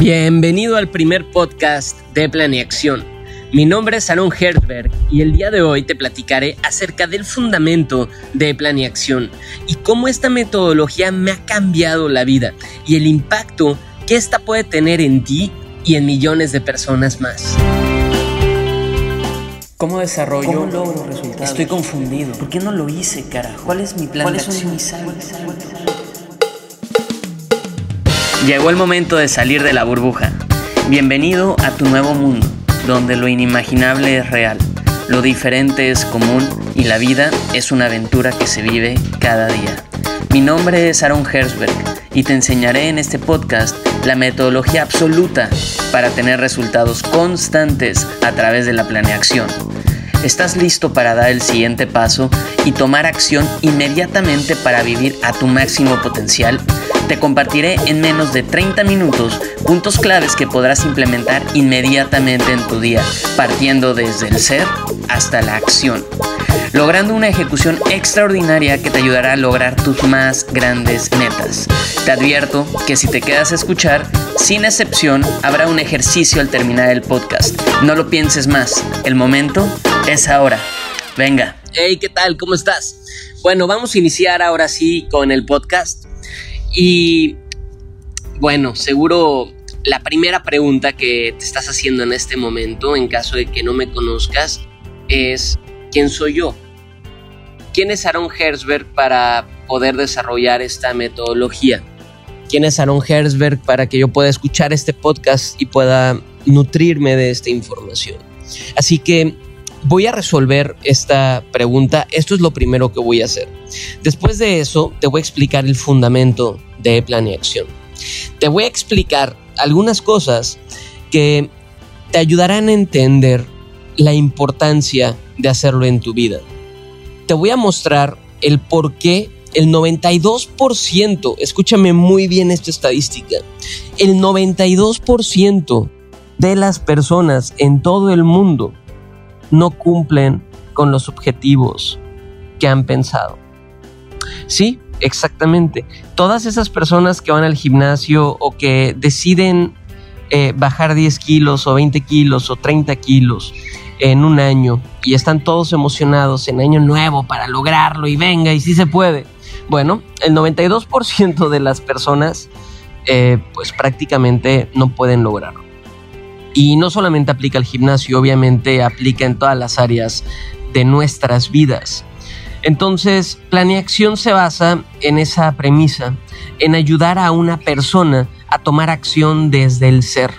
Bienvenido al primer podcast de Planeación. Mi nombre es Aaron Herzberg y el día de hoy te platicaré acerca del fundamento de Planeación y cómo esta metodología me ha cambiado la vida y el impacto que esta puede tener en ti y en millones de personas más. ¿Cómo desarrollo? ¿Cómo logro resultados? Estoy confundido. ¿Por qué no lo hice, carajo? ¿Cuál es mi plan ¿Cuáles de son acción? mis Llegó el momento de salir de la burbuja. Bienvenido a tu nuevo mundo, donde lo inimaginable es real, lo diferente es común y la vida es una aventura que se vive cada día. Mi nombre es Aaron Herzberg y te enseñaré en este podcast la metodología absoluta para tener resultados constantes a través de la planeación. ¿Estás listo para dar el siguiente paso y tomar acción inmediatamente para vivir a tu máximo potencial? Te compartiré en menos de 30 minutos puntos claves que podrás implementar inmediatamente en tu día, partiendo desde el ser hasta la acción, logrando una ejecución extraordinaria que te ayudará a lograr tus más grandes metas. Te advierto que si te quedas a escuchar, sin excepción, habrá un ejercicio al terminar el podcast. No lo pienses más, el momento es ahora. Venga. Hey, ¿qué tal? ¿Cómo estás? Bueno, vamos a iniciar ahora sí con el podcast. Y bueno, seguro la primera pregunta que te estás haciendo en este momento, en caso de que no me conozcas, es ¿quién soy yo? ¿Quién es Aaron Herzberg para poder desarrollar esta metodología? ¿Quién es Aaron Herzberg para que yo pueda escuchar este podcast y pueda nutrirme de esta información? Así que voy a resolver esta pregunta. Esto es lo primero que voy a hacer. Después de eso, te voy a explicar el fundamento de planeación. Te voy a explicar algunas cosas que te ayudarán a entender la importancia de hacerlo en tu vida. Te voy a mostrar el por qué el 92%, escúchame muy bien esta estadística, el 92% de las personas en todo el mundo no cumplen con los objetivos que han pensado. Sí, exactamente. Todas esas personas que van al gimnasio o que deciden eh, bajar 10 kilos o 20 kilos o 30 kilos en un año y están todos emocionados en año nuevo para lograrlo y venga y si se puede. Bueno, el 92% de las personas eh, pues prácticamente no pueden lograrlo. Y no solamente aplica al gimnasio, obviamente aplica en todas las áreas de nuestras vidas. Entonces, planeación se basa en esa premisa, en ayudar a una persona a tomar acción desde el ser,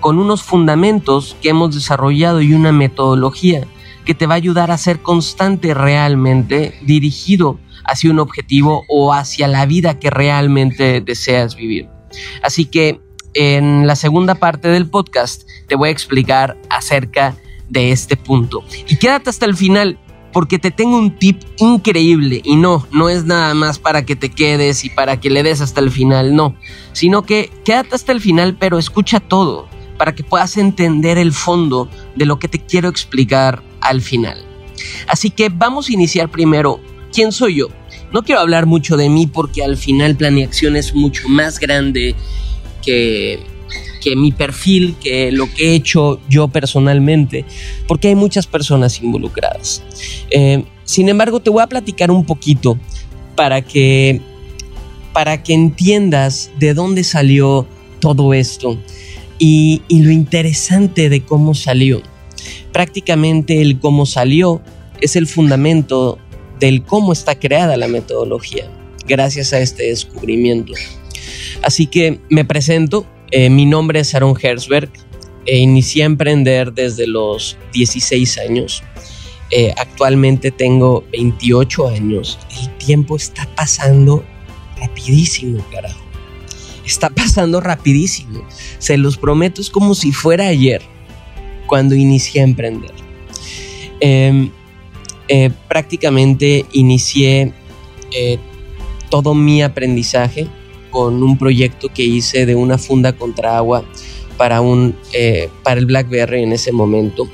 con unos fundamentos que hemos desarrollado y una metodología que te va a ayudar a ser constante realmente dirigido hacia un objetivo o hacia la vida que realmente deseas vivir. Así que en la segunda parte del podcast te voy a explicar acerca de este punto. Y quédate hasta el final porque te tengo un tip increíble y no, no es nada más para que te quedes y para que le des hasta el final, no, sino que quédate hasta el final pero escucha todo para que puedas entender el fondo de lo que te quiero explicar al final. Así que vamos a iniciar primero, ¿quién soy yo? No quiero hablar mucho de mí porque al final Planeación es mucho más grande que, que mi perfil, que lo que he hecho yo personalmente, porque hay muchas personas involucradas. Eh, sin embargo, te voy a platicar un poquito para que, para que entiendas de dónde salió todo esto y, y lo interesante de cómo salió. Prácticamente el cómo salió es el fundamento del cómo está creada la metodología, gracias a este descubrimiento. Así que me presento, eh, mi nombre es Aaron Herzberg, e inicié a emprender desde los 16 años. Eh, actualmente tengo 28 años. El tiempo está pasando rapidísimo, carajo. Está pasando rapidísimo. Se los prometo, es como si fuera ayer cuando inicié a emprender. Eh, eh, prácticamente inicié eh, todo mi aprendizaje con un proyecto que hice de una funda contra agua para, un, eh, para el BlackBerry en ese momento.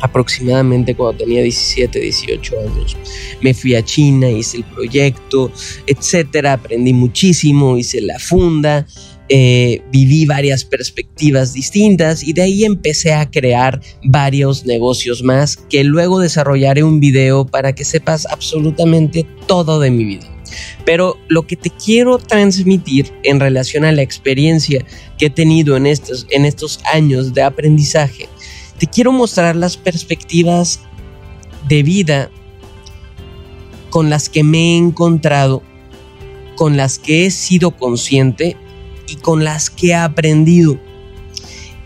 aproximadamente cuando tenía 17, 18 años. Me fui a China, hice el proyecto, etcétera, aprendí muchísimo, hice la funda, eh, viví varias perspectivas distintas y de ahí empecé a crear varios negocios más que luego desarrollaré un video para que sepas absolutamente todo de mi vida. Pero lo que te quiero transmitir en relación a la experiencia que he tenido en estos, en estos años de aprendizaje te quiero mostrar las perspectivas de vida con las que me he encontrado, con las que he sido consciente y con las que he aprendido.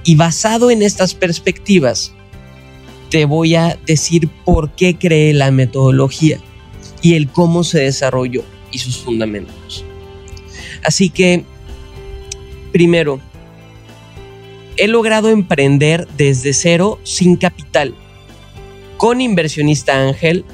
Y basado en estas perspectivas, te voy a decir por qué creé la metodología y el cómo se desarrolló y sus fundamentos. Así que, primero, he logrado emprender desde cero sin capital, con inversionista ángel,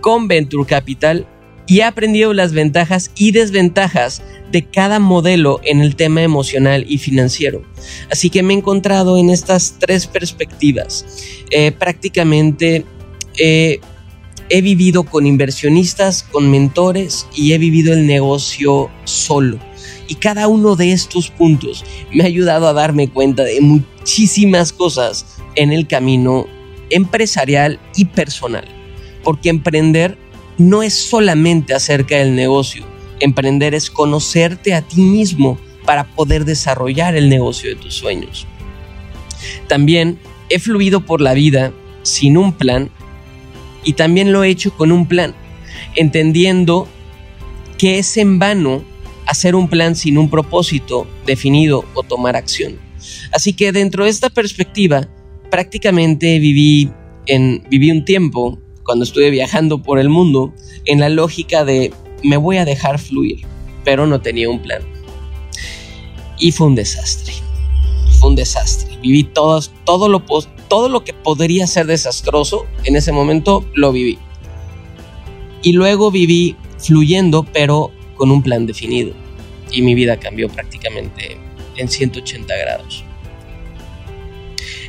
con Venture Capital y he aprendido las ventajas y desventajas de cada modelo en el tema emocional y financiero. Así que me he encontrado en estas tres perspectivas. Eh, prácticamente he vivido con inversionistas, con mentores y he vivido el negocio solo. Y cada uno de estos puntos me ha ayudado a darme cuenta de muchísimas cosas en el camino empresarial y personal. Porque emprender no es solamente acerca del negocio. Emprender es conocerte a ti mismo para poder desarrollar el negocio de tus sueños. También he fluido por la vida sin un plan y también lo he hecho con un plan, entendiendo que es en vano hacer un plan sin un propósito definido o tomar acción. Así que dentro de esta perspectiva, prácticamente viví, un tiempo, cuando estuve viajando por el mundo, en la lógica de me voy a dejar fluir, pero no tenía un plan. Y fue un desastre. Fue un desastre. Viví todo, todo, lo, todo lo que podría ser desastroso en ese momento, lo viví. Y luego viví fluyendo, pero con un plan definido. Y mi vida cambió prácticamente en 180 grados.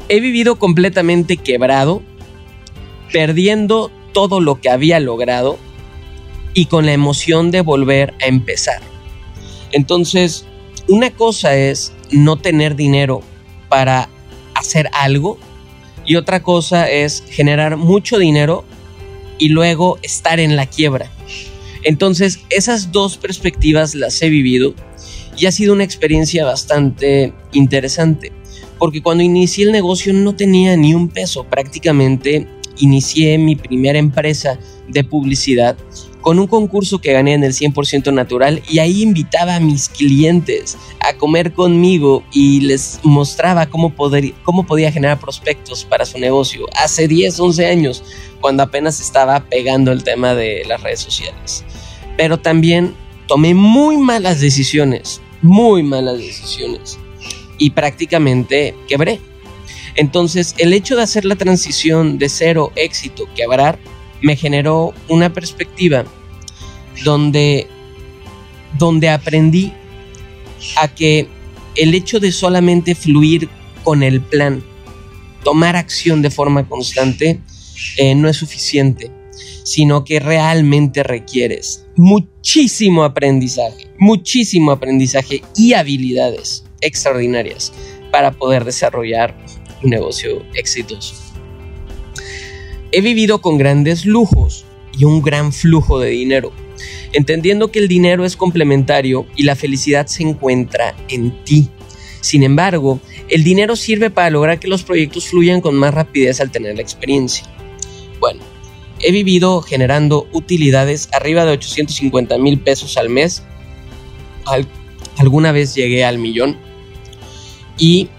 He vivido completamente quebrado, perdiendo todo lo que había logrado y con la emoción de volver a empezar. Entonces, una cosa es no tener dinero para hacer algo y otra cosa es generar mucho dinero y luego estar en la quiebra. Entonces, esas dos perspectivas las he vivido y ha sido una experiencia bastante interesante, porque cuando inicié el negocio no tenía ni un peso, prácticamente inicié mi primera empresa de publicidad con un concurso que gané en el 100% natural y ahí invitaba a mis clientes a comer conmigo y les mostraba cómo, poder, cómo podía generar prospectos para su negocio hace 10, 11 años, cuando apenas estaba pegando el tema de las redes sociales pero también tomé muy malas decisiones, muy malas decisiones y prácticamente quebré. Entonces el hecho de hacer la transición de cero éxito, quebrar, me generó una perspectiva donde, donde aprendí a que el hecho de solamente fluir con el plan, tomar acción de forma constante, eh, no es suficiente sino que realmente requieres muchísimo aprendizaje, muchísimo aprendizaje y habilidades extraordinarias para poder desarrollar un negocio exitoso. He vivido con grandes lujos y un gran flujo de dinero, entendiendo que el dinero es complementario y la felicidad se encuentra en ti. Sin embargo, el dinero sirve para lograr que los proyectos fluyan con más rapidez al tener la experiencia. Bueno, he vivido generando utilidades arriba de 850 mil pesos al mes. alguna vez llegué al millón. Y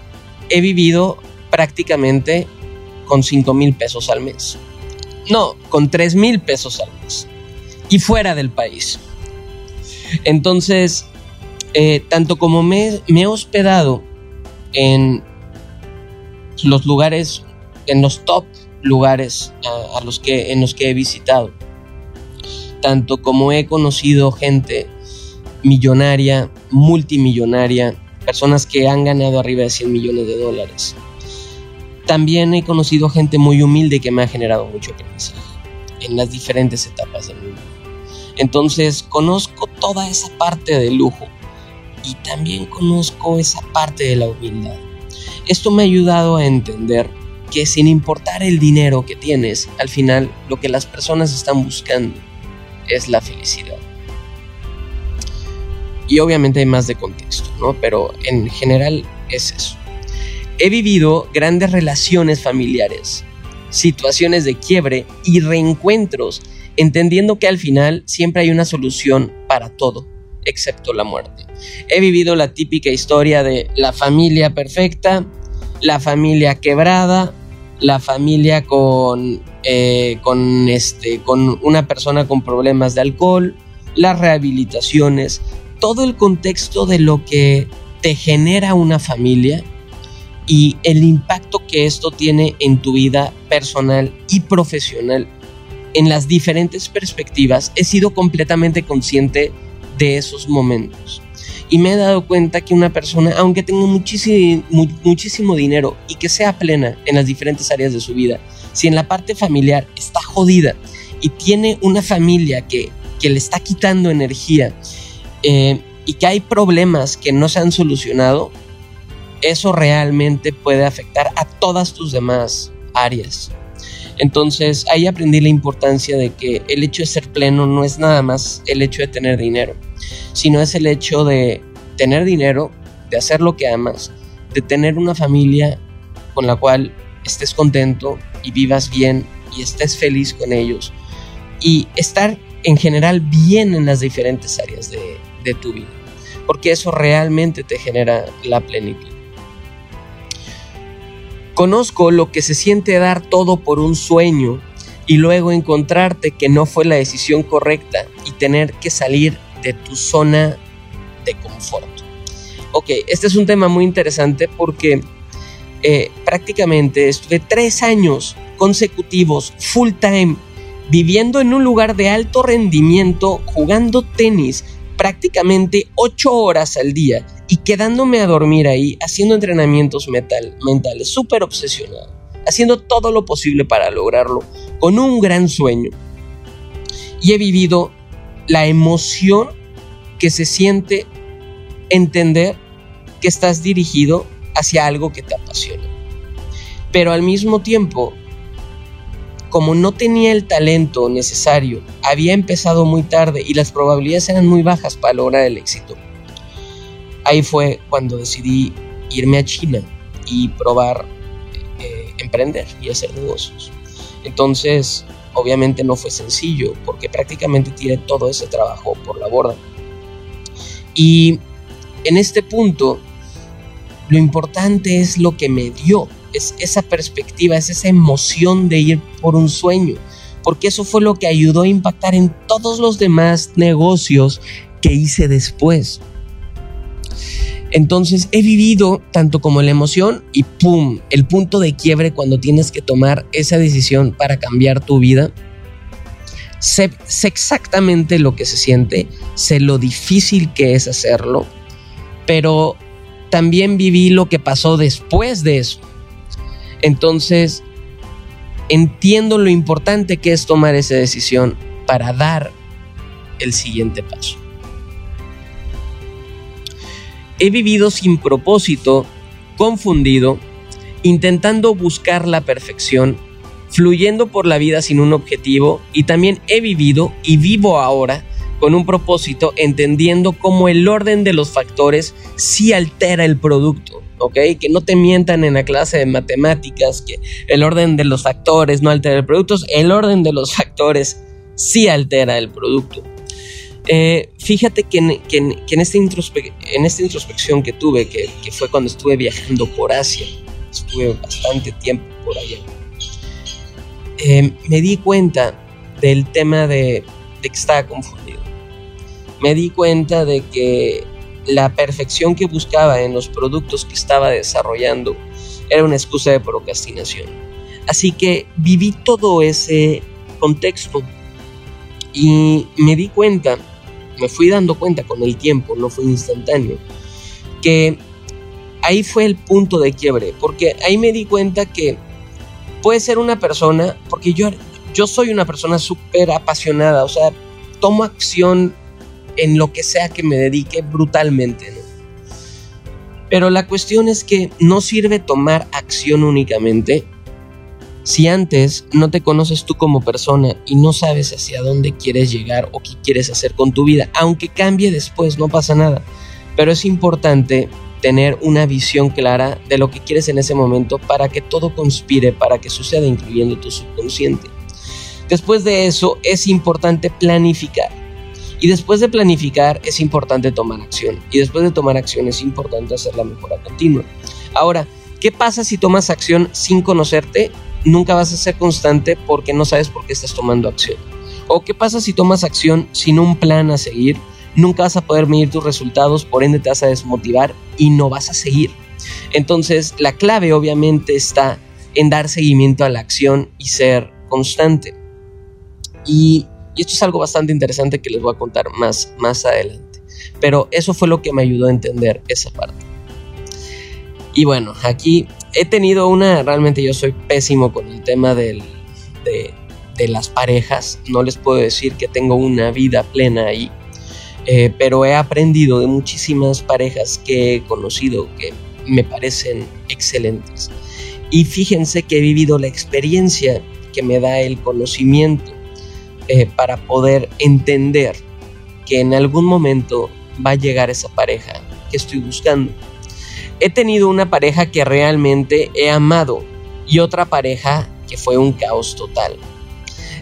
he vivido prácticamente con 5 mil pesos al mes. No, con 3 mil pesos al mes. Y fuera del país. Entonces, eh, tanto como me, he hospedado en los lugares, en los top lugares a, los que, en los que he visitado. Tanto como he conocido gente millonaria, multimillonaria, personas que han ganado arriba de 100 millones de dólares. También he conocido gente muy humilde que me ha generado mucho aprendizaje en las diferentes etapas de mi vida. Entonces conozco toda esa parte del lujo y también conozco esa parte de la humildad. Esto me ha ayudado a entender que sin importar el dinero que tienes, al final lo que las personas están buscando es la felicidad. Y obviamente hay más de contexto, ¿no? Pero en general es eso. He vivido grandes relaciones familiares, situaciones de quiebre y reencuentros, entendiendo que al final siempre hay una solución para todo, excepto la muerte. He vivido la típica historia de la familia perfecta, la familia quebrada, la familia con, eh, con, este, con una persona con problemas de alcohol, las rehabilitaciones, todo el contexto de lo que te genera una familia y el impacto que esto tiene en tu vida personal y profesional. En las diferentes perspectivas he sido completamente consciente de esos momentos. Y me he dado cuenta que una persona, aunque tenga muchísimo, muchísimo dinero y que sea plena en las diferentes áreas de su vida, si en la parte familiar está jodida y tiene una familia que, que le está quitando energía eh, y que hay problemas que no se han solucionado, eso realmente puede afectar a todas tus demás áreas. Entonces ahí aprendí la importancia de que el hecho de ser pleno no es nada más el hecho de tener dinero, sino es el hecho de tener dinero, de hacer lo que amas, de tener una familia con la cual estés contento y vivas bien y estés feliz con ellos y estar en general bien en las diferentes áreas de, de tu vida, porque eso realmente te genera la plenitud. Conozco lo que se siente dar todo por un sueño y luego encontrarte que no fue la decisión correcta y tener que salir de tu zona de confort. Ok, este es un tema muy interesante porque eh, prácticamente estuve tres años consecutivos, full time, viviendo en un lugar de alto rendimiento, jugando tenis prácticamente ocho horas al día y quedándome a dormir ahí, haciendo entrenamientos mentales, súper obsesionado, haciendo todo lo posible para lograrlo, con un gran sueño. Y he vivido la emoción que se siente entender que estás dirigido hacia algo que te apasiona. Pero al mismo tiempo, como no tenía el talento necesario, había empezado muy tarde y las probabilidades eran muy bajas para lograr el éxito ahí fue cuando decidí irme a China y probar eh, emprender y hacer negocios. Entonces, obviamente no fue sencillo porque prácticamente tiré todo ese trabajo por la borda. Y en este punto, lo importante es lo que me dio, es esa perspectiva, es esa emoción de ir por un sueño, porque eso fue lo que ayudó a impactar en todos los demás negocios que hice después. Entonces he vivido tanto como la emoción y ¡pum! El punto de quiebre cuando tienes que tomar esa decisión para cambiar tu vida. Sé, exactamente lo que se siente, sé lo difícil que es hacerlo, pero también viví lo que pasó después de eso. Entonces entiendo lo importante que es tomar esa decisión para dar el siguiente paso. He vivido sin propósito, confundido, intentando buscar la perfección, fluyendo por la vida sin un objetivo y también he vivido y vivo ahora con un propósito, entendiendo cómo el orden de los factores sí altera el producto, ¿ok? Que no te mientan en la clase de matemáticas, que el orden de los factores no altera el producto, el orden de los factores sí altera el producto. Eh, fíjate que, en, esta introspección que tuve, que, fue cuando estuve viajando por Asia, estuve bastante tiempo por allá, eh, me di cuenta del tema de, de que estaba confundido. Me di cuenta de que la perfección que buscaba en los productos que estaba desarrollando era una excusa de procrastinación. Así que viví todo ese contexto y me di cuenta me fui dando cuenta con el tiempo, no fue instantáneo, que ahí fue el punto de quiebre, porque ahí me di cuenta que puede ser una persona, porque yo, yo soy una persona súper apasionada, o sea, tomo acción en lo que sea que me dedique brutalmente. Pero la cuestión es que no sirve tomar acción únicamente si antes no te conoces tú como persona y no sabes hacia dónde quieres llegar o qué quieres hacer con tu vida, aunque cambie después, no pasa nada. Pero es importante tener una visión clara de lo que quieres en ese momento para que todo conspire, para que suceda, incluyendo tu subconsciente. Después de eso es importante planificar. Y después de planificar es importante tomar acción. Y después de tomar acción es importante hacer la mejora continua. Ahora, ¿qué pasa si tomas acción sin conocerte? Nunca vas a ser constante porque no sabes por qué estás tomando acción. ¿O qué pasa si tomas acción sin un plan a seguir? Nunca vas a poder medir tus resultados, por ende te vas a desmotivar y no vas a seguir. Entonces, la clave obviamente está en dar seguimiento a la acción y ser constante. Y y esto es algo bastante interesante que les voy a contar más, más adelante. Pero eso fue lo que me ayudó a entender esa parte. Y bueno, aquí he tenido una, realmente yo soy pésimo con el tema del, de, las parejas. No les puedo decir que tengo una vida plena ahí. Eh, pero he aprendido de muchísimas parejas que he conocido que me parecen excelentes. Y fíjense que he vivido la experiencia que me da el conocimiento eh, para poder entender que en algún momento va a llegar esa pareja que estoy buscando. He tenido una pareja que realmente he amado y otra pareja que fue un caos total.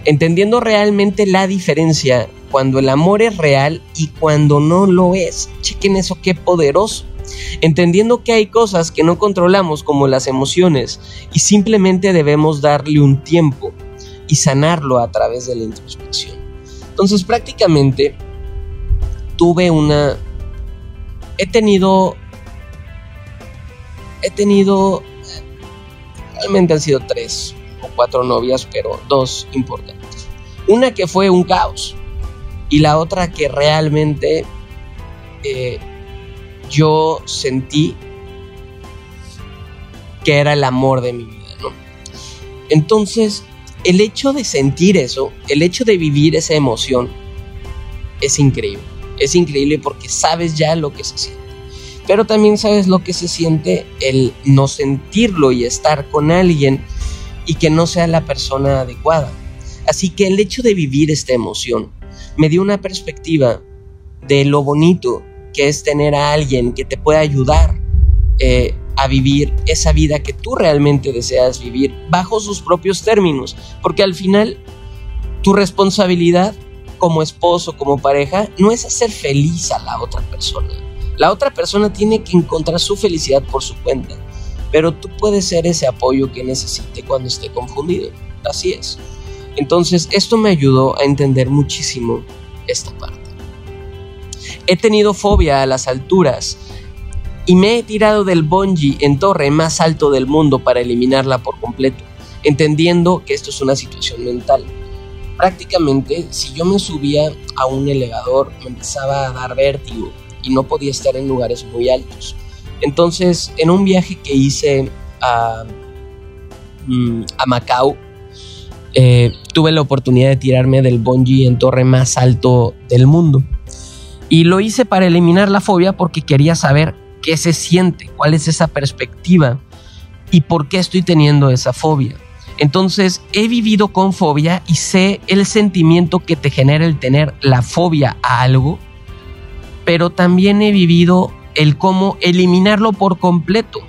Entendiendo realmente la diferencia cuando el amor es real y cuando no lo es. Chequen eso, qué poderoso. Entendiendo que hay cosas que no controlamos como las emociones y simplemente debemos darle un tiempo y sanarlo a través de la introspección. Entonces prácticamente tuve una... He tenido... He tenido... Realmente han sido tres o cuatro novias, pero dos importantes. Una que fue un caos y la otra que realmente eh, yo sentí que era el amor de mi vida, ¿no? Entonces, el hecho de sentir eso, el hecho de vivir esa emoción, es increíble. Es increíble porque sabes ya lo que se siente. Pero también sabes lo que se siente el no sentirlo y estar con alguien y que no sea la persona adecuada. Así que el hecho de vivir esta emoción me dio una perspectiva de lo bonito que es tener a alguien que te pueda ayudar eh, a vivir esa vida que tú realmente deseas vivir bajo sus propios términos, porque al final tu responsabilidad como esposo, como pareja, no es hacer feliz a la otra persona. La otra persona tiene que encontrar su felicidad por su cuenta, pero tú puedes ser ese apoyo que necesite cuando esté confundido. Así es. Entonces, esto me ayudó a entender muchísimo esta parte. He tenido fobia a las alturas y me he tirado del bungee en torre más alto del mundo para eliminarla por completo, entendiendo que esto es una situación mental. Prácticamente, si yo me subía a un elevador, me empezaba a dar vértigo y no podía estar en lugares muy altos. Entonces, en un viaje que hice a, mm, a Macao, eh, tuve la oportunidad de tirarme del bungee en torre más alto del mundo. Y lo hice para eliminar la fobia porque quería saber qué se siente, cuál es esa perspectiva y por qué estoy teniendo esa fobia. Entonces he vivido con fobia y sé el sentimiento que te genera el tener la fobia a algo, pero también he vivido el cómo eliminarlo por completo,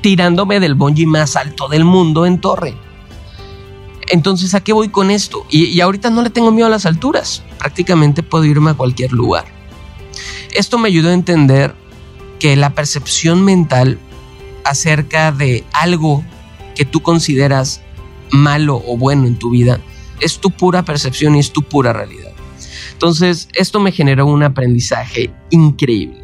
tirándome del bungee más alto del mundo en torre. Entonces, ¿a qué voy con esto? Y, y ahorita no le tengo miedo a las alturas, prácticamente puedo irme a cualquier lugar. Esto me ayudó a entender que la percepción mental acerca de algo que tú consideras malo o bueno en tu vida es tu pura percepción y es tu pura realidad. Entonces, esto me generó un aprendizaje increíble.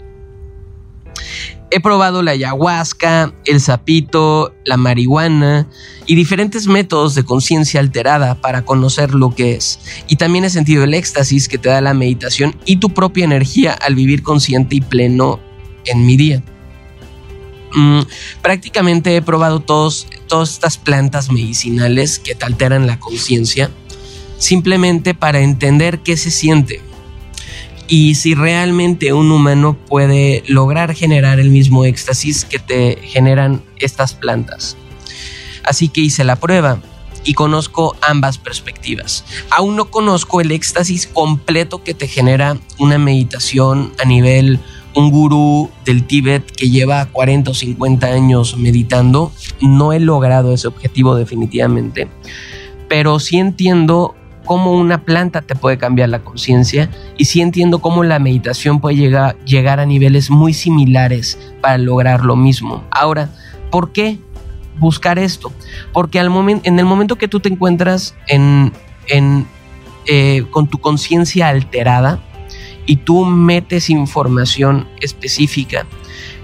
He probado la ayahuasca, el sapito, la marihuana y diferentes métodos de conciencia alterada para conocer lo que es. Y también he sentido el éxtasis que te da la meditación y tu propia energía al vivir consciente y pleno en mi día. Mm, prácticamente he probado todos, todas estas plantas medicinales que te alteran la conciencia, simplemente para entender qué se siente y si realmente un humano puede lograr generar el mismo éxtasis que te generan estas plantas. Así que hice la prueba y conozco ambas perspectivas. Aún no conozco el éxtasis completo que te genera una meditación a nivel un gurú del Tíbet que lleva 40 o 50 años meditando. No he logrado ese objetivo definitivamente, pero sí entiendo cómo una planta te puede cambiar la conciencia y sí entiendo cómo la meditación puede llegar, llegar a niveles muy similares para lograr lo mismo. Ahora, ¿por qué buscar esto? Porque al en el momento que tú te encuentras en, eh, con tu conciencia alterada y tú metes información específica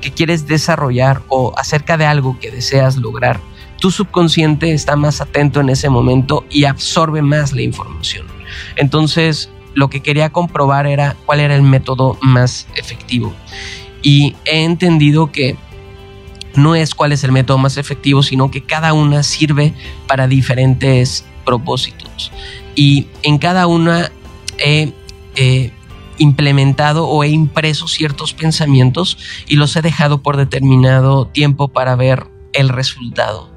que quieres desarrollar o acerca de algo que deseas lograr, tu subconsciente está más atento en ese momento y absorbe más la información. Entonces, lo que quería comprobar era cuál era el método más efectivo. Y he entendido que no es cuál es el método más efectivo, sino que cada una sirve para diferentes propósitos. Y en cada una he implementado o he impreso ciertos pensamientos y los he dejado por determinado tiempo para ver el resultado.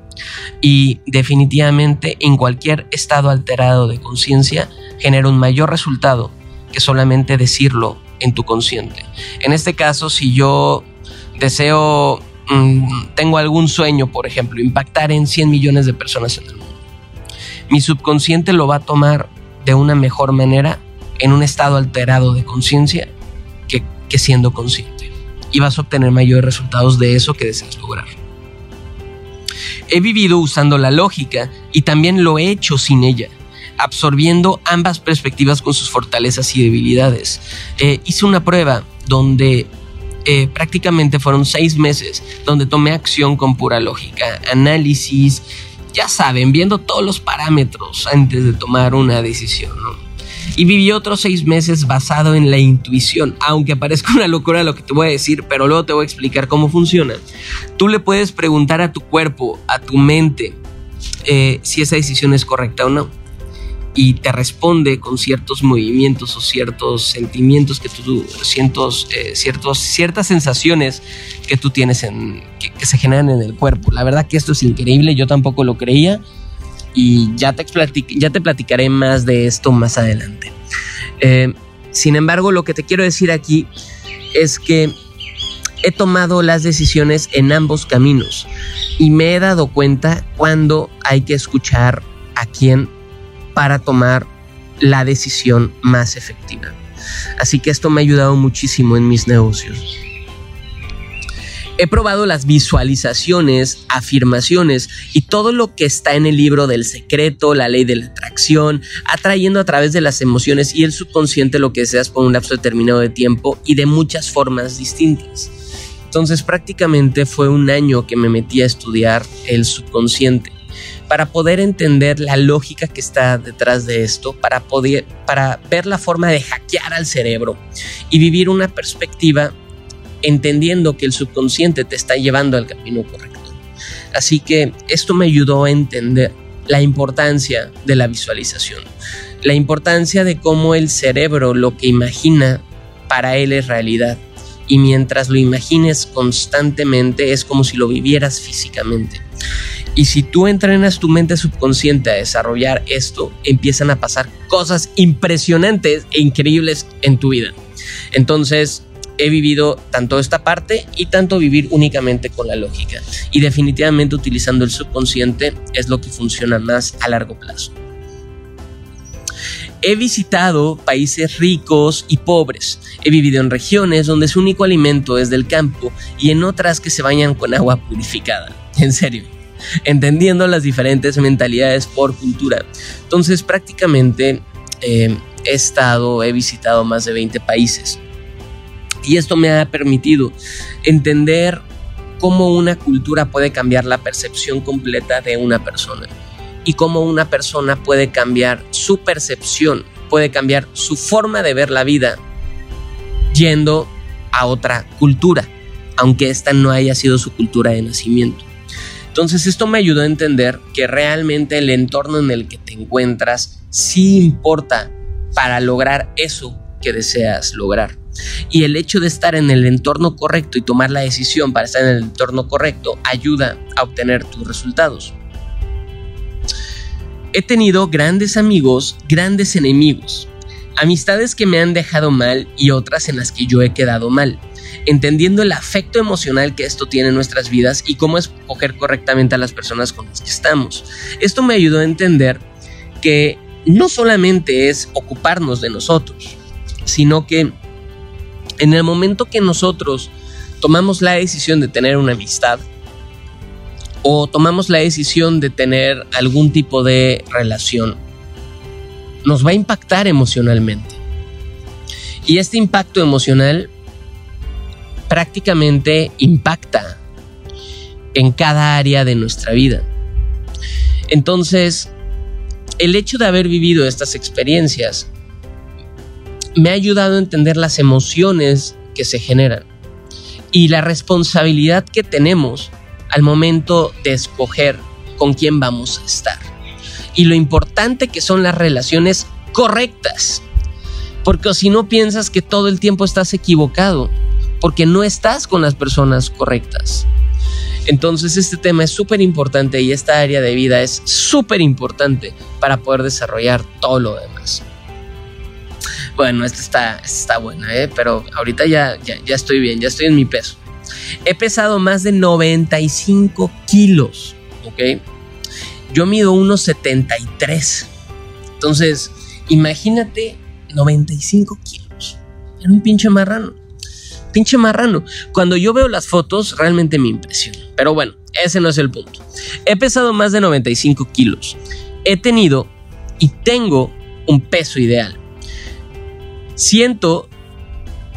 Y definitivamente en cualquier estado alterado de conciencia genera un mayor resultado que solamente decirlo en tu consciente. En este caso, si yo deseo, mm, tengo algún sueño, por ejemplo, impactar en 100 millones de personas en el mundo, mi subconsciente lo va a tomar de una mejor manera en un estado alterado de conciencia que, que siendo consciente. Y vas a obtener mayores resultados de eso que deseas lograr. He vivido usando la lógica y también lo he hecho sin ella, absorbiendo ambas perspectivas con sus fortalezas y debilidades. Eh, hice una prueba donde eh, prácticamente fueron seis meses donde tomé acción con pura lógica, análisis, ya saben, viendo todos los parámetros antes de tomar una decisión. ¿no? Y viví otros seis meses basado en la intuición, aunque parezca una locura lo que te voy a decir, pero luego te voy a explicar cómo funciona. Tú le puedes preguntar a tu cuerpo, a tu mente, eh, si esa decisión es correcta o no. Y te responde con ciertos movimientos o ciertos sentimientos que tú, sientos, eh, ciertos, ciertas sensaciones que tú tienes en, que se generan en el cuerpo. La verdad que esto es increíble, yo tampoco lo creía y ya te, ya platicaré más de esto más adelante. Eh, sin embargo, lo que te quiero decir aquí es que he tomado las decisiones en ambos caminos y me he dado cuenta cuando hay que escuchar a quién para tomar la decisión más efectiva. Así que esto me ha ayudado muchísimo en mis negocios. He probado las visualizaciones, afirmaciones y todo lo que está en el libro del secreto, la ley de la atracción, atrayendo a través de las emociones y el subconsciente lo que deseas por un lapso determinado de tiempo y de muchas formas distintas. Entonces prácticamente fue un año que me metí a estudiar el subconsciente para poder entender la lógica que está detrás de esto, para poder para ver la forma de hackear al cerebro y vivir una perspectiva entendiendo que el subconsciente te está llevando al camino correcto. Así que esto me ayudó a entender la importancia de la visualización, la importancia de cómo el cerebro lo que imagina para él es realidad y mientras lo imagines constantemente es como si lo vivieras físicamente. Y si tú entrenas tu mente subconsciente a desarrollar esto, empiezan a pasar cosas impresionantes e increíbles en tu vida. Entonces, he vivido tanto esta parte y tanto vivir únicamente con la lógica. Y definitivamente utilizando el subconsciente es lo que funciona más a largo plazo. He visitado países ricos y pobres. He vivido en regiones donde su único alimento es del campo y en otras que se bañan con agua purificada. En serio. Entendiendo las diferentes mentalidades por cultura. Entonces prácticamente eh, he estado, he visitado más de 20 países. Y esto me ha permitido entender cómo una cultura puede cambiar la percepción completa de una persona y cómo una persona puede cambiar su percepción, puede cambiar su forma de ver la vida yendo a otra cultura. aunque esta no haya sido su cultura de nacimiento. Entonces esto me ayudó a entender que realmente el entorno en el que te encuentras sí importa para lograr eso que deseas lograr. Y el hecho de estar en el entorno correcto y tomar la decisión para estar en el entorno correcto ayuda a obtener tus resultados. He tenido grandes amigos, grandes enemigos, amistades que me han dejado mal y otras en las que yo he quedado mal, entendiendo el afecto emocional que esto tiene en nuestras vidas y cómo escoger correctamente a las personas con las que estamos. Esto me ayudó a entender que no solamente es ocuparnos de nosotros, sino que en el momento que nosotros tomamos la decisión de tener una amistad o tomamos la decisión de tener algún tipo de relación, nos va a impactar emocionalmente. Y este impacto emocional prácticamente impacta en cada área de nuestra vida. Entonces, el hecho de haber vivido estas experiencias me ha ayudado a entender las emociones que se generan y la responsabilidad que tenemos al momento de escoger con quién vamos a estar. Y lo importante que son las relaciones correctas. Porque si no piensas que todo el tiempo estás equivocado, porque no estás con las personas correctas. Entonces este tema es súper importante y esta área de vida es súper importante para poder desarrollar todo lo demás. Bueno, esta está, buena, ¿eh? pero ahorita ya, ya, ya estoy bien, ya estoy en mi peso. He pesado más de 95 kilos, ¿ok? Yo mido unos 73. Entonces, imagínate 95 kilos. Era un pinche marrano. Pinche marrano. Cuando yo veo las fotos, realmente me impresiona. Pero bueno, ese no es el punto. He pesado más de 95 kilos. He tenido y tengo un peso ideal siento,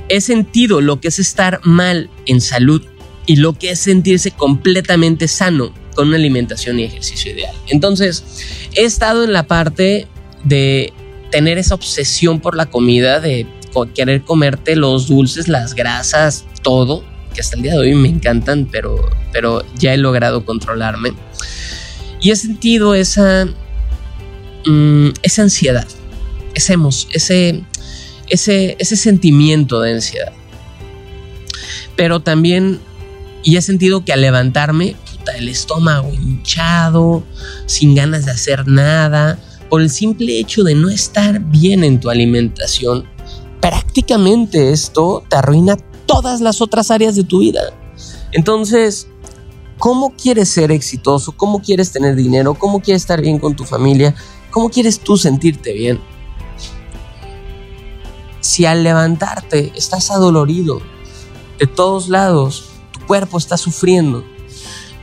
he sentido lo que es estar mal en salud y lo que es sentirse completamente sano con una alimentación y ejercicio ideal. Entonces, he estado en la parte de tener esa obsesión por la comida, de querer comerte los dulces, las grasas, todo, que hasta el día de hoy me encantan, pero, pero ya he logrado controlarme. Y he sentido esa, mm, esa ansiedad, ese, ese, ese, sentimiento de ansiedad. Pero también, y he sentido que al levantarme, el estómago hinchado, sin ganas de hacer nada, por el simple hecho de no estar bien en tu alimentación, prácticamente esto te arruina todas las otras áreas de tu vida. Entonces, ¿cómo quieres ser exitoso? ¿Cómo quieres tener dinero? ¿Cómo quieres estar bien con tu familia? ¿Cómo quieres tú sentirte bien? Si al levantarte estás adolorido de todos lados, tu cuerpo está sufriendo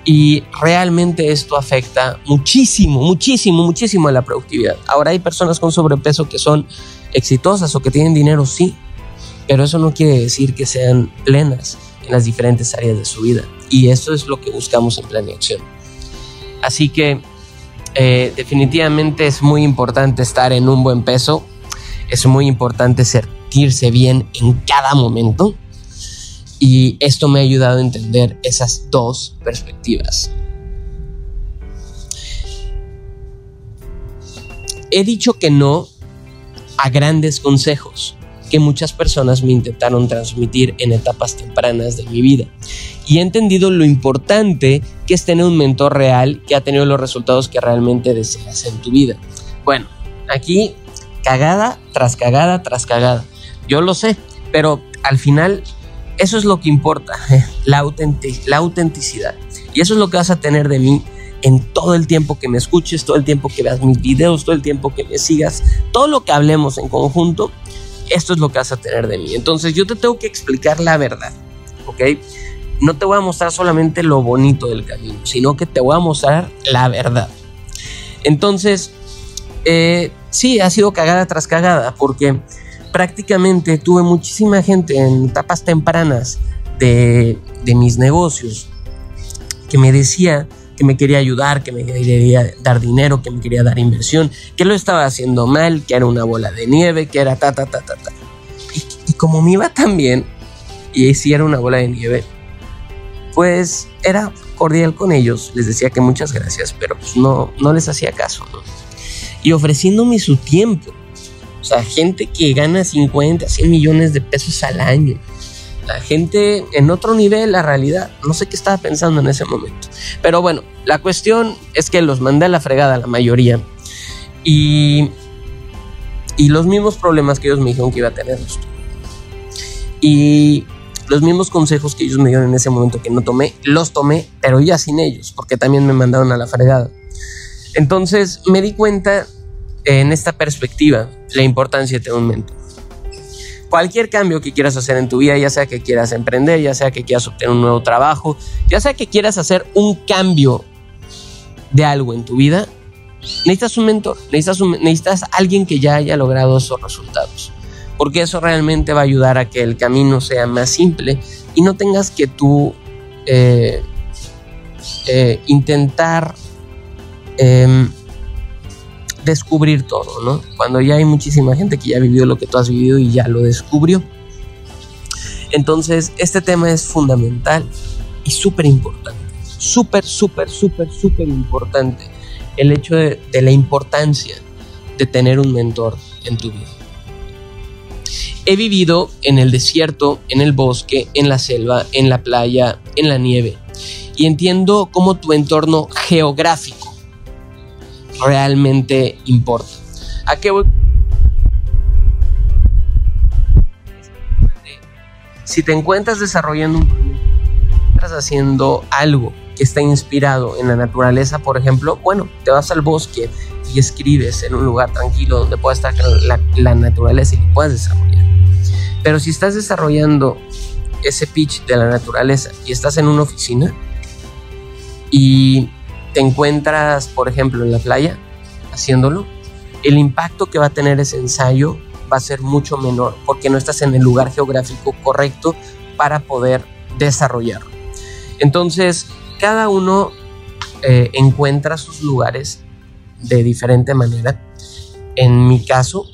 y realmente esto afecta muchísimo, muchísimo, muchísimo a la productividad. Ahora hay personas con sobrepeso que son exitosas o que tienen dinero, sí, pero eso no quiere decir que sean plenas en las diferentes áreas de su vida. Y eso es lo que buscamos en Planeación. Así que eh, definitivamente es muy importante estar en un buen peso. Es muy importante ser bien en cada momento. Y esto me ha ayudado a entender esas dos perspectivas. He dicho que no a grandes consejos que muchas personas me intentaron transmitir en etapas tempranas de mi vida. Y he entendido lo importante que es tener un mentor real que ha tenido los resultados que realmente deseas en tu vida. Bueno, aquí cagada tras cagada tras cagada. Yo lo sé, pero al final eso es lo que importa, la, la autenticidad. Y eso es lo que vas a tener de mí en todo el tiempo que me escuches, todo el tiempo que veas mis videos, todo el tiempo que me sigas, todo lo que hablemos en conjunto, esto es lo que vas a tener de mí. Entonces yo te tengo que explicar la verdad, ¿ok? No te voy a mostrar solamente lo bonito del camino, sino que te voy a mostrar la verdad. Entonces, eh, sí, ha sido cagada tras cagada, porque prácticamente tuve muchísima gente en etapas tempranas de, mis negocios que me decía que me quería ayudar, que me quería dar dinero, que me quería dar inversión, que lo estaba haciendo mal, que era una bola de nieve, que era ta, ta, ta, ta, ta. Y, como me iba tan bien, y si era una bola de nieve, pues era cordial con ellos, les decía que muchas gracias, pero pues no, no les hacía caso, Y ofreciéndome su tiempo. Sea, gente que gana 50, 100 millones de pesos al año. La gente en otro nivel, la realidad. No sé qué estaba pensando en ese momento. Pero bueno, la cuestión es que los mandé a la fregada la mayoría. Y, y los mismos problemas que ellos me dijeron que iba a tener. Y los mismos consejos que ellos me dieron en ese momento que no tomé, los tomé, pero ya sin ellos, porque también me mandaron a la fregada. Entonces me di cuenta en esta perspectiva la importancia de un mentor. Cualquier cambio que quieras hacer en tu vida, ya sea que quieras emprender, ya sea que quieras obtener un nuevo trabajo, ya sea que quieras hacer un cambio de algo en tu vida, necesitas un mentor, necesitas, necesitas alguien que ya haya logrado esos resultados porque eso realmente va a ayudar a que el camino sea más simple y no tengas que tú eh, eh, intentar em, descubrir todo, ¿no? Cuando ya hay muchísima gente que ya ha vivido lo que tú has vivido y ya lo descubrió. Entonces, este tema es fundamental y súper importante. Súper, súper, súper, súper importante. El hecho de la importancia de tener un mentor en tu vida. He vivido en el desierto, en el bosque, en la selva, en la playa, en la nieve. Y entiendo cómo tu entorno geográfico realmente importa. ¿A qué voy? Si te encuentras desarrollando un proyecto, estás haciendo algo que está inspirado en la naturaleza, por ejemplo, bueno, te vas al bosque y escribes en un lugar tranquilo donde pueda estar la, la naturaleza y puedas desarrollar. Pero si estás desarrollando ese pitch de la naturaleza y estás en una oficina y te encuentras, por ejemplo, en la playa haciéndolo, el impacto que va a tener ese ensayo va a ser mucho menor porque no estás en el lugar geográfico correcto para poder desarrollarlo. Entonces, cada uno eh, encuentra sus lugares de diferente manera. En mi caso,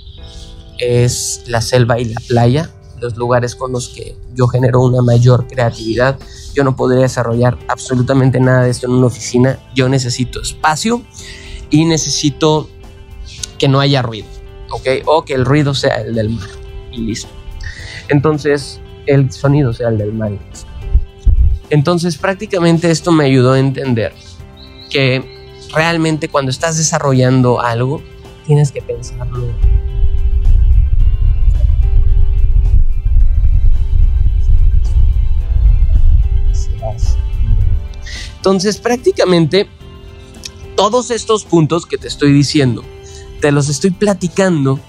es la selva y la playa, los lugares con los que yo genero una mayor creatividad. Yo no podría desarrollar absolutamente nada de esto en una oficina. Yo necesito espacio y necesito que no haya ruido, ¿ok? O que el ruido sea el del mar y listo. Entonces, el sonido sea el del mar. Entonces, prácticamente esto me ayudó a entender que realmente cuando estás desarrollando algo, tienes que pensarlo Entonces prácticamente todos estos puntos que te estoy diciendo, te los estoy platicando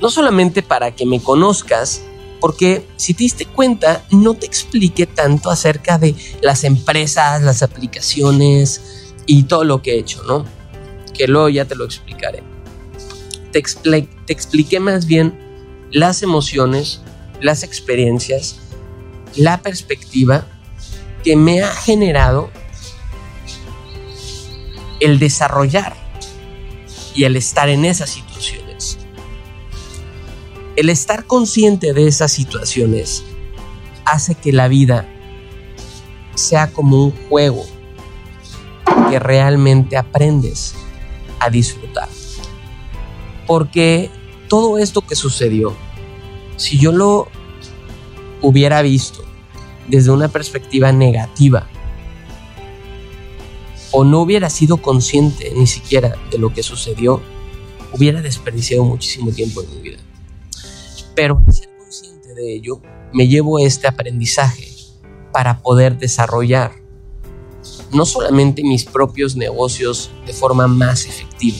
no solamente para que me conozcas, porque si te diste cuenta, no te expliqué tanto acerca de las empresas, las aplicaciones y todo lo que he hecho, ¿no? Que luego ya te lo explicaré. Te, te expliqué más bien las emociones, las experiencias, la perspectiva que me ha generado el desarrollar y el estar en esas situaciones. El estar consciente de esas situaciones hace que la vida sea como un juego que realmente aprendes a disfrutar. Porque todo esto que sucedió, si yo lo hubiera visto desde una perspectiva negativa, o no hubiera sido consciente ni siquiera de lo que sucedió, hubiera desperdiciado muchísimo tiempo en mi vida. Pero al ser consciente de ello, me llevo este aprendizaje para poder desarrollar no solamente mis propios negocios de forma más efectiva,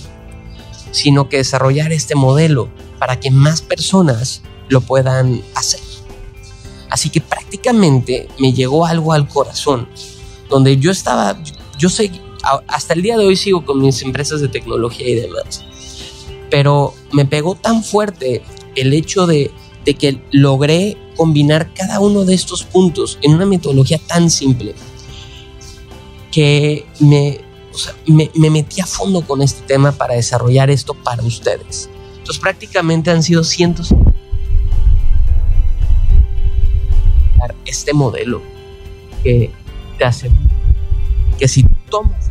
sino que desarrollar este modelo para que más personas lo puedan hacer. Así que prácticamente me llegó algo al corazón, donde yo estaba, yo sé, hasta el día de hoy sigo con mis empresas de tecnología y demás, pero me pegó tan fuerte el hecho de, que logré combinar cada uno de estos puntos en una metodología tan simple que me, me, me, metí a fondo con este tema para desarrollar esto para ustedes. Entonces prácticamente han sido cientos este modelo que te aseguro que si tomas,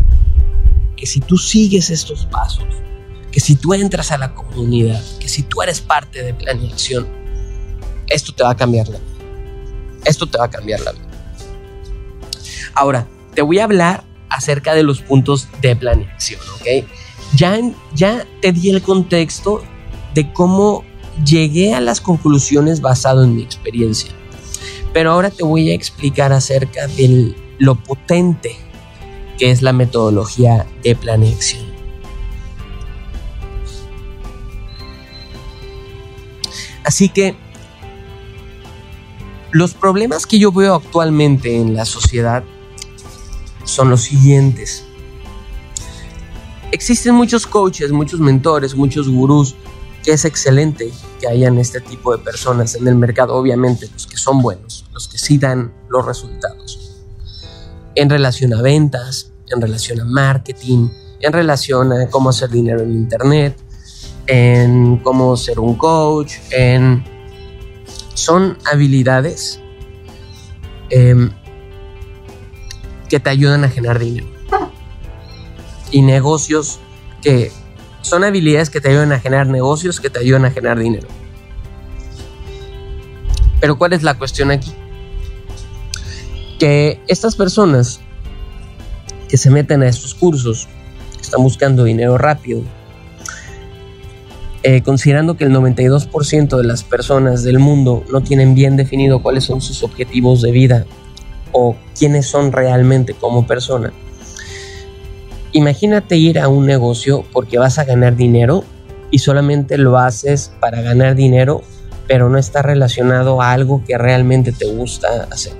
que si tú sigues estos pasos, que si tú entras a la comunidad, que si tú eres parte de planeación, esto te va a cambiar la vida. Esto te va a cambiar la vida. Ahora, te voy a hablar acerca de los puntos de planeación, ¿ok? Ya, ya te di el contexto de cómo llegué a las conclusiones basado en mi experiencia. Pero ahora te voy a explicar acerca de lo potente que es la metodología de planeación. Así que los problemas que yo veo actualmente en la sociedad son los siguientes. Existen muchos coaches, muchos mentores, muchos gurús, que es excelente que hayan este tipo de personas en el mercado, obviamente los que son buenos, los que sí dan los resultados. En relación a ventas, en relación a marketing, en relación a cómo hacer dinero en Internet, en cómo ser un coach, en... Son habilidades em, que te ayudan a generar dinero. Y negocios que son habilidades que te ayudan a generar negocios, que te ayudan a generar dinero. Pero ¿cuál es la cuestión aquí? Que estas personas que se meten a estos cursos, están buscando dinero rápido, eh, considerando que el 92% de las personas del mundo no tienen bien definido cuáles son sus objetivos de vida o quiénes son realmente como persona. Imagínate ir a un negocio porque vas a ganar dinero y solamente lo haces para ganar dinero, pero no está relacionado a algo que realmente te gusta hacer.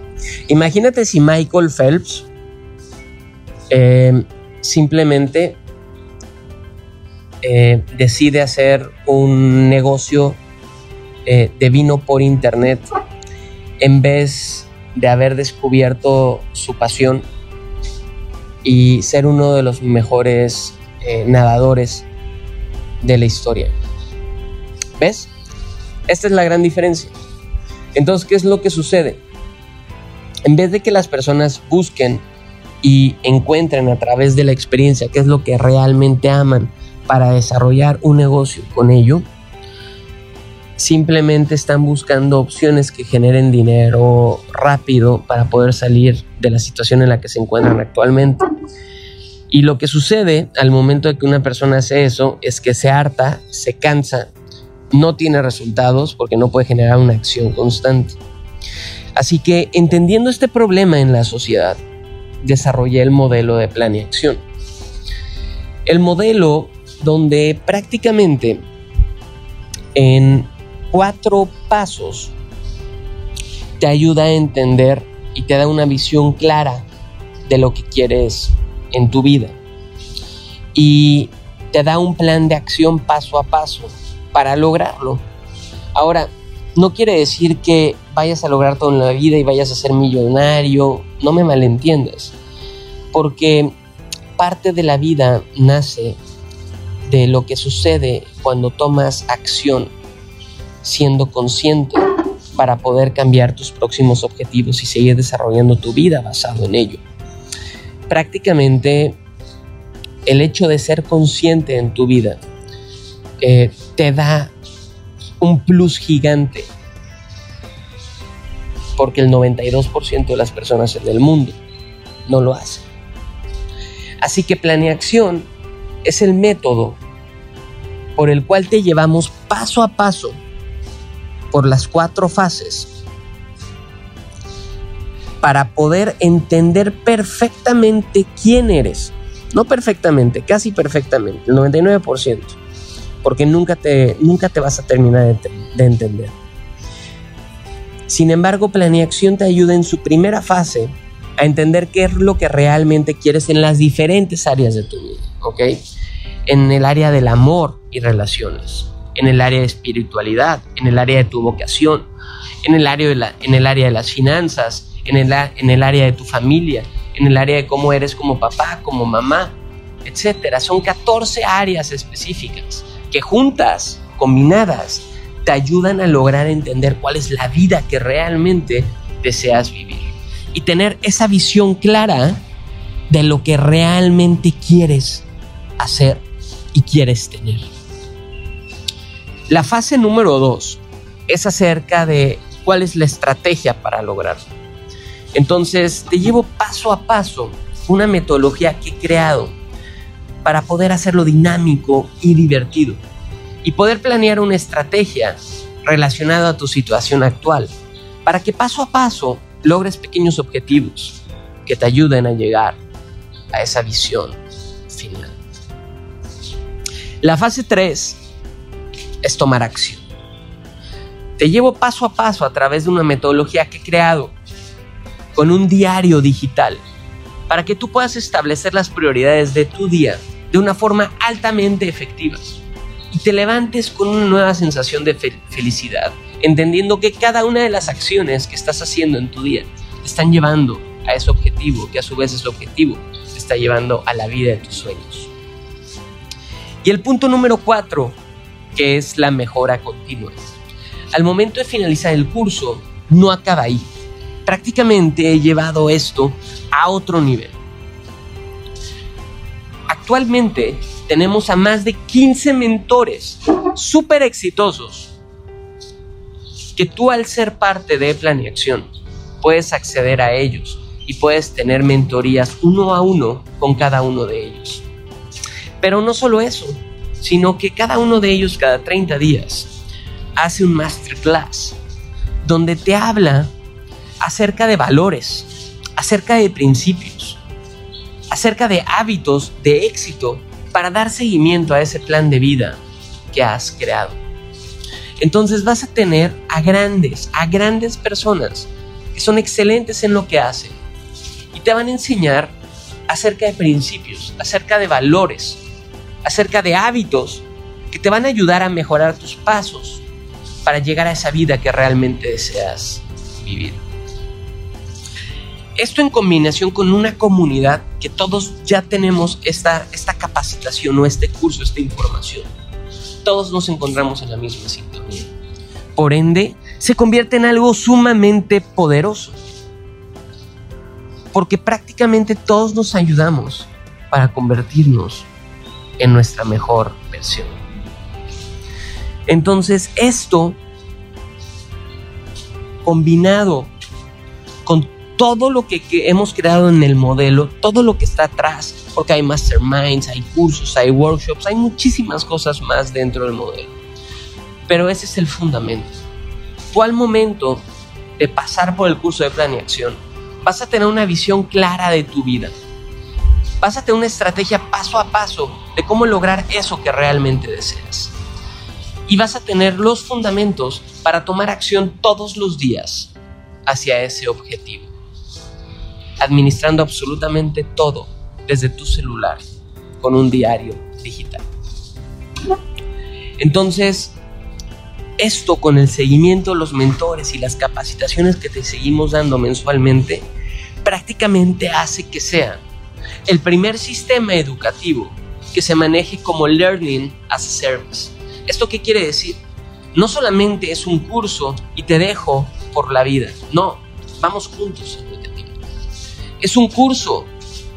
Imagínate si Michael Phelps eh, simplemente eh, decide hacer un negocio eh, de vino por internet en vez de haber descubierto su pasión y ser uno de los mejores eh, nadadores de la historia. ¿Ves? Esta es la gran diferencia. Entonces, ¿qué es lo que sucede? En vez de que las personas busquen y encuentren a través de la experiencia qué es lo que realmente aman, para desarrollar un negocio con ello, simplemente están buscando opciones que generen dinero rápido para poder salir de la situación en la que se encuentran actualmente. Y lo que sucede al momento de que una persona hace eso es que se harta, se cansa, no tiene resultados porque no puede generar una acción constante. Así que entendiendo este problema en la sociedad, desarrollé el modelo de plan y acción. El modelo donde prácticamente en cuatro pasos te ayuda a entender y te da una visión clara de lo que quieres en tu vida. Y te da un plan de acción paso a paso para lograrlo. Ahora, no quiere decir que vayas a lograr todo en la vida y vayas a ser millonario, no me malentiendas, porque parte de la vida nace de lo que sucede cuando tomas acción siendo consciente para poder cambiar tus próximos objetivos y seguir desarrollando tu vida basado en ello. Prácticamente el hecho de ser consciente en tu vida eh, te da un plus gigante porque el 92% de las personas en el mundo no lo hacen. Así que planeación es el método por el cual te llevamos paso a paso por las cuatro fases para poder entender perfectamente quién eres. No perfectamente, casi perfectamente, el 99%, porque nunca te, nunca te vas a terminar de, de entender. Sin embargo, Planeación te ayuda en su primera fase a entender qué es lo que realmente quieres en las diferentes áreas de tu vida, ¿ok? En el área del amor y relaciones, en el área de espiritualidad, en el área de tu vocación, en el área de, la, en el área de las finanzas, en el, en el área de tu familia, en el área de cómo eres como papá, como mamá, etcétera. Son 14 áreas específicas que juntas, combinadas, te ayudan a lograr entender cuál es la vida que realmente deseas vivir. y tener esa visión clara de lo que realmente quieres hacer y quieres tener. La fase número dos es acerca de cuál es la estrategia para lograrlo. Entonces, te llevo paso a paso una metodología que he creado para poder hacerlo dinámico y divertido y poder planear una estrategia relacionada a tu situación actual para que paso a paso logres pequeños objetivos que te ayuden a llegar a esa visión final. La fase 3 es tomar acción. Te llevo paso a paso a través de una metodología que he creado con un diario digital para que tú puedas establecer las prioridades de tu día de una forma altamente efectiva y te levantes con una nueva sensación de felicidad, entendiendo que cada una de las acciones que estás haciendo en tu día te están llevando a ese objetivo, que a su vez es el objetivo, te está llevando a la vida de tus sueños. Y el punto número cuatro, que es la mejora continua. Al momento de finalizar el curso, no acaba ahí. Prácticamente he llevado esto a otro nivel. Actualmente tenemos a más de 15 mentores súper exitosos que tú al ser parte de Planeación puedes acceder a ellos y puedes tener mentorías uno a uno con cada uno de ellos. Pero no solo eso, sino que cada uno de ellos cada 30 días hace un masterclass donde te habla acerca de valores, acerca de principios, acerca de hábitos de éxito para dar seguimiento a ese plan de vida que has creado. Entonces vas a tener a grandes, a grandes personas que son excelentes en lo que hacen y te van a enseñar acerca de principios, acerca de valores, acerca de hábitos que te van a ayudar a mejorar tus pasos para llegar a esa vida que realmente deseas vivir. Esto en combinación con una comunidad que todos ya tenemos esta, esta capacitación o este curso, esta información. Todos nos encontramos en la misma sintonía. Por ende, se convierte en algo sumamente poderoso. Porque prácticamente todos nos ayudamos para convertirnos en nuestra mejor versión. Entonces esto combinado con todo lo que, hemos creado en el modelo, todo lo que está atrás, porque hay masterminds, hay cursos, hay workshops, hay muchísimas cosas más dentro del modelo. Pero ese es el fundamento. Tú al momento de pasar por el curso de planeación, vas a tener una visión clara de tu vida. Vas a tener una estrategia paso a paso de cómo lograr eso que realmente deseas. Y vas a tener los fundamentos para tomar acción todos los días hacia ese objetivo administrando absolutamente todo desde tu celular con un diario digital. Entonces, esto con el seguimiento, los mentores y las capacitaciones que te seguimos dando mensualmente, prácticamente hace que sea el primer sistema educativo que se maneje como Learning as a Service. ¿Esto qué quiere decir? No solamente es un curso y te dejo por la vida, no, vamos juntos es un curso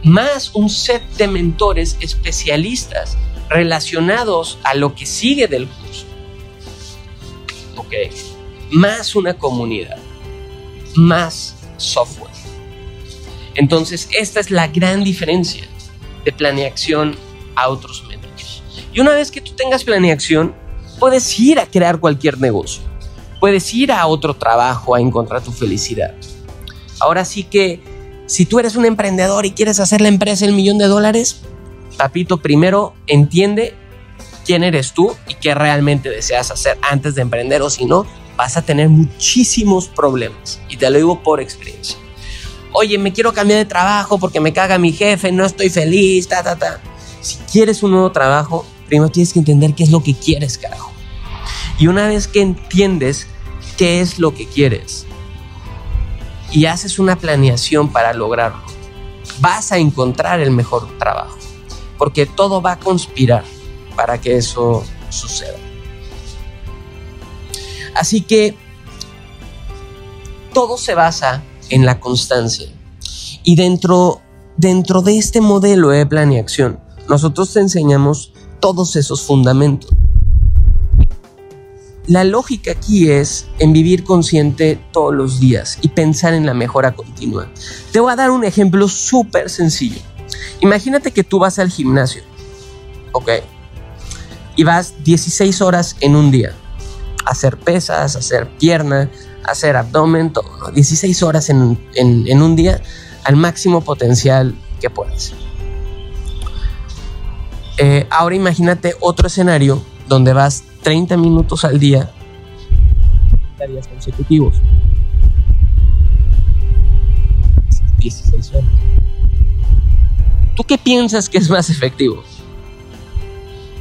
más un set de mentores especialistas relacionados a lo que sigue del curso. Ok. Más una comunidad. Más software. Entonces, esta es la gran diferencia de planeación a otros métodos. Y una vez que tú tengas planeación, puedes ir a crear cualquier negocio. Puedes ir a otro trabajo a encontrar tu felicidad. Ahora sí que si tú eres un emprendedor y quieres hacer la empresa el millón de dólares, papito, primero entiende quién eres tú y qué realmente deseas hacer antes de emprender o si no, vas a tener muchísimos problemas. Y te lo digo por experiencia. Oye, me quiero cambiar de trabajo porque me caga mi jefe, no estoy feliz, ta, ta, ta. Si quieres un nuevo trabajo, primero tienes que entender qué es lo que quieres, carajo. Y una vez que entiendes qué es lo que quieres, y haces una planeación para lograrlo, vas a encontrar el mejor trabajo, porque todo va a conspirar para que eso suceda. Así que todo se basa en la constancia. Y dentro, dentro de este modelo de planeación, nosotros te enseñamos todos esos fundamentos. La lógica aquí es en vivir consciente todos los días y pensar en la mejora continua. Te voy a dar un ejemplo súper sencillo. Imagínate que tú vas al gimnasio, ¿ok? Y vas 16 horas en un día a hacer pesas, a hacer pierna, a hacer abdomen, todo. 16 horas en, en un día al máximo potencial que puedas. Eh, ahora imagínate otro escenario donde vas 30 minutos al día, días consecutivos. 16 horas. ¿Tú qué piensas que es más efectivo?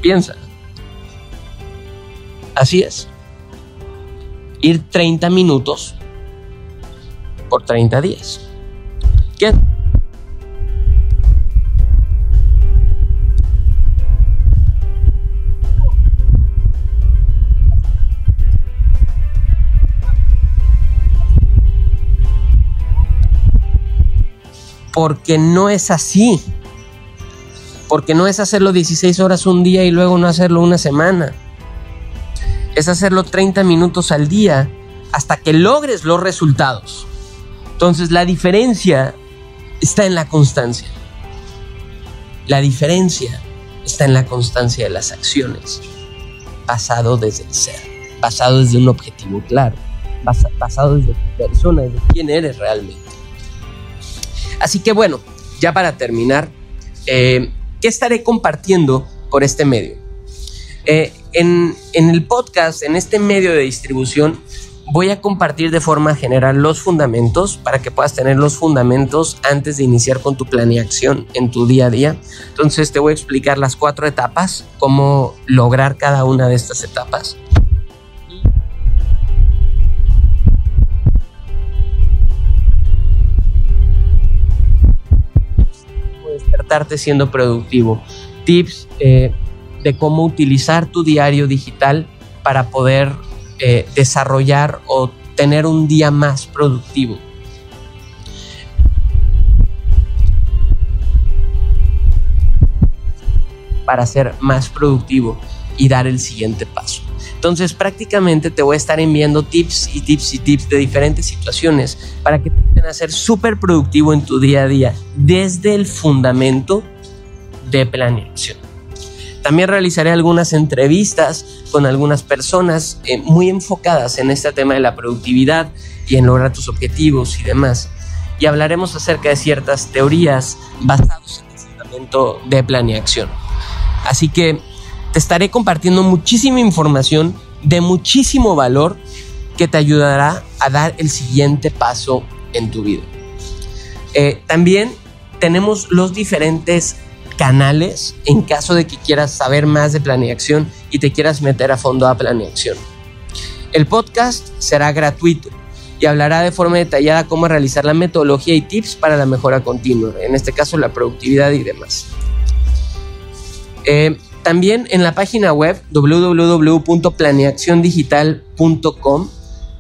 Piensa. Así es. Ir 30 minutos por 30 días. ¿Qué? Porque no es así. Porque no es hacerlo 16 horas un día y luego no hacerlo una semana. Es hacerlo 30 minutos al día hasta que logres los resultados. Entonces la diferencia está en la constancia. La diferencia está en la constancia de las acciones, basado desde el ser, basado desde un objetivo claro, basado desde tu persona, desde quién eres realmente. Así que bueno, ya para terminar, eh, ¿qué estaré compartiendo por este medio? Eh, en, en el podcast, en este medio de distribución, voy a compartir de forma general los fundamentos para que puedas tener los fundamentos antes de iniciar con tu planeación en tu día a día. Entonces te voy a explicar las cuatro etapas, cómo lograr cada una de estas etapas. Siendo productivo. Tips eh, de cómo utilizar tu diario digital para poder eh, desarrollar o tener un día más productivo. Para ser más productivo y dar el siguiente paso. Entonces prácticamente te voy a estar enviando tips y tips y tips de diferentes situaciones para que te puedan ser súper productivo en tu día a día desde el fundamento de planeación. También realizaré algunas entrevistas con algunas personas eh, muy enfocadas en este tema de la productividad y en lograr tus objetivos y demás. Y hablaremos acerca de ciertas teorías basadas en el fundamento de planeación. Así que te estaré compartiendo muchísima información de muchísimo valor que te ayudará a dar el siguiente paso en tu vida. Eh, también tenemos los diferentes canales en caso de que quieras saber más de planeación y te quieras meter a fondo a planeación. El podcast será gratuito y hablará de forma detallada cómo realizar la metodología y tips para la mejora continua, en este caso la productividad y demás. Eh, también en la página web www.planeacciondigital.com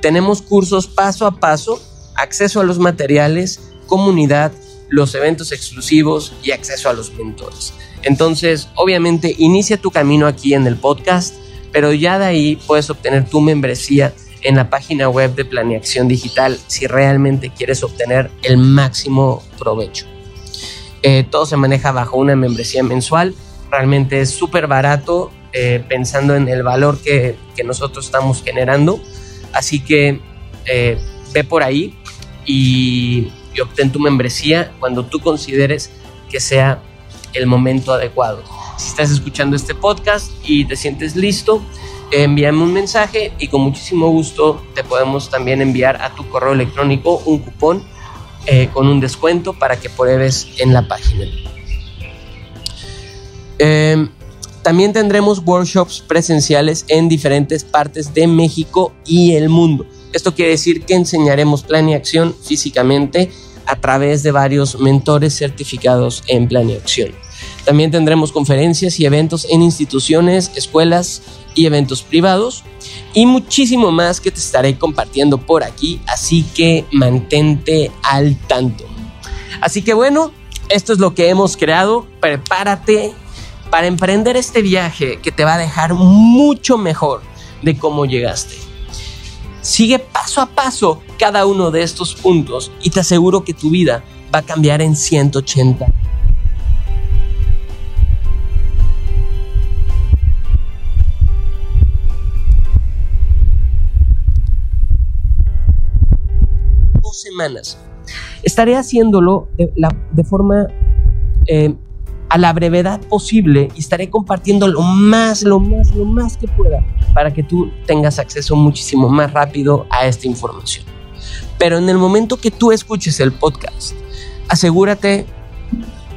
tenemos cursos paso a paso, acceso a los materiales, comunidad, los eventos exclusivos y acceso a los mentores. Entonces, obviamente, inicia tu camino aquí en el podcast, pero ya de ahí puedes obtener tu membresía en la página web de Planeación Digital si realmente quieres obtener el máximo provecho. Eh, todo se maneja bajo una membresía mensual realmente es súper barato eh, pensando en el valor que, nosotros estamos generando. Así que eh, ve por ahí y, y, obtén tu membresía cuando tú consideres que sea el momento adecuado. Si estás escuchando este podcast y te sientes listo, envíame un mensaje y con muchísimo gusto te podemos también enviar a tu correo electrónico un cupón eh, con un descuento para que pruebes en la página. Em, también tendremos workshops presenciales en diferentes partes de México y el mundo. Esto quiere decir que enseñaremos plan y acción físicamente a través de varios mentores certificados en plan y acción. También tendremos conferencias y eventos en instituciones, escuelas y eventos privados y muchísimo más que te estaré compartiendo por aquí, así que mantente al tanto. Así que bueno, esto es lo que hemos creado, prepárate para emprender este viaje que te va a dejar mucho mejor de cómo llegaste. Sigue paso a paso cada uno de estos puntos y te aseguro que tu vida va a cambiar en 180 semanas. Estaré haciéndolo de forma eh, a la brevedad posible y estaré compartiendo lo más, lo más, lo más que pueda para que tú tengas acceso muchísimo más rápido a esta información. Pero en el momento que tú escuches el podcast, asegúrate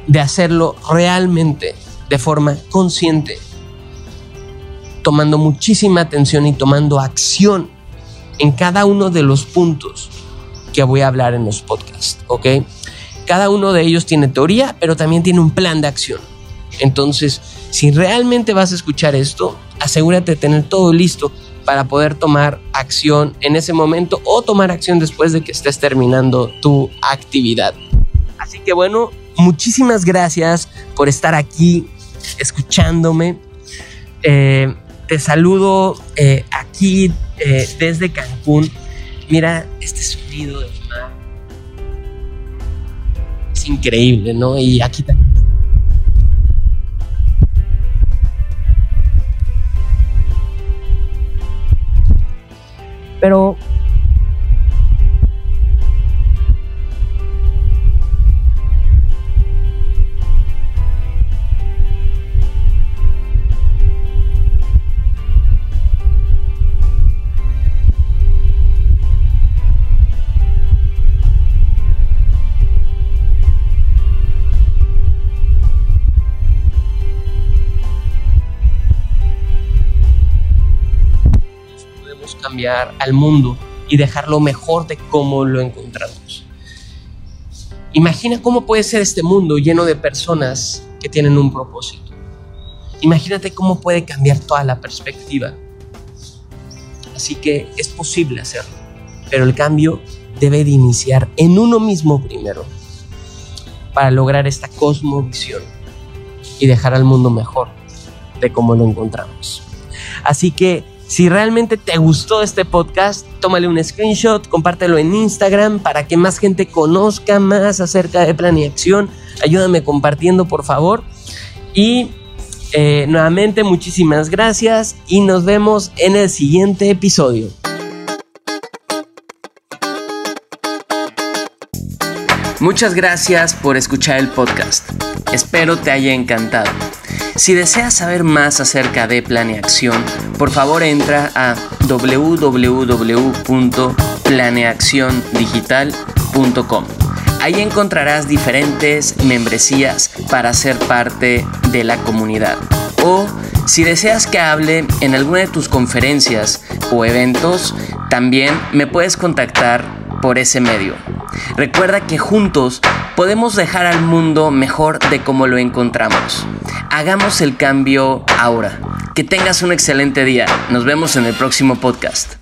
de hacerlo realmente de forma consciente, tomando muchísima atención y tomando acción en cada uno de los puntos que voy a hablar en los podcasts, ¿ok? Cada uno de ellos tiene teoría, pero también tiene un plan de acción. Entonces, si realmente vas a escuchar esto, asegúrate de tener todo listo para poder tomar acción en ese momento o tomar acción después de que estés terminando tu actividad. Así que bueno, muchísimas gracias por estar aquí escuchándome. Eh, te saludo eh, aquí eh, desde Cancún. Mira este sonido del mar. Increíble, ¿no? Y aquí también. Pero al mundo y dejarlo mejor de cómo lo encontramos. Imagina cómo puede ser este mundo lleno de personas que tienen un propósito. Imagínate cómo puede cambiar toda la perspectiva. Así que es posible hacerlo, pero el cambio debe de iniciar en uno mismo primero para lograr esta cosmovisión y dejar al mundo mejor de cómo lo encontramos. Así que si realmente te gustó este podcast, tómale un screenshot, compártelo en Instagram para que más gente conozca más acerca de Plan y Acción. Ayúdame compartiendo, por favor. Y eh, nuevamente, muchísimas gracias y nos vemos en el siguiente episodio. Muchas gracias por escuchar el podcast. Espero te haya encantado. Si deseas saber más acerca de Planeacción, por favor entra a www.planeacciondigital.com. Ahí encontrarás diferentes membresías para ser parte de la comunidad. O si deseas que hable en alguna de tus conferencias o eventos, también me puedes contactar por ese medio. Recuerda que juntos podemos dejar al mundo mejor de como lo encontramos. Hagamos el cambio ahora. Que tengas un excelente día. Nos vemos en el próximo podcast.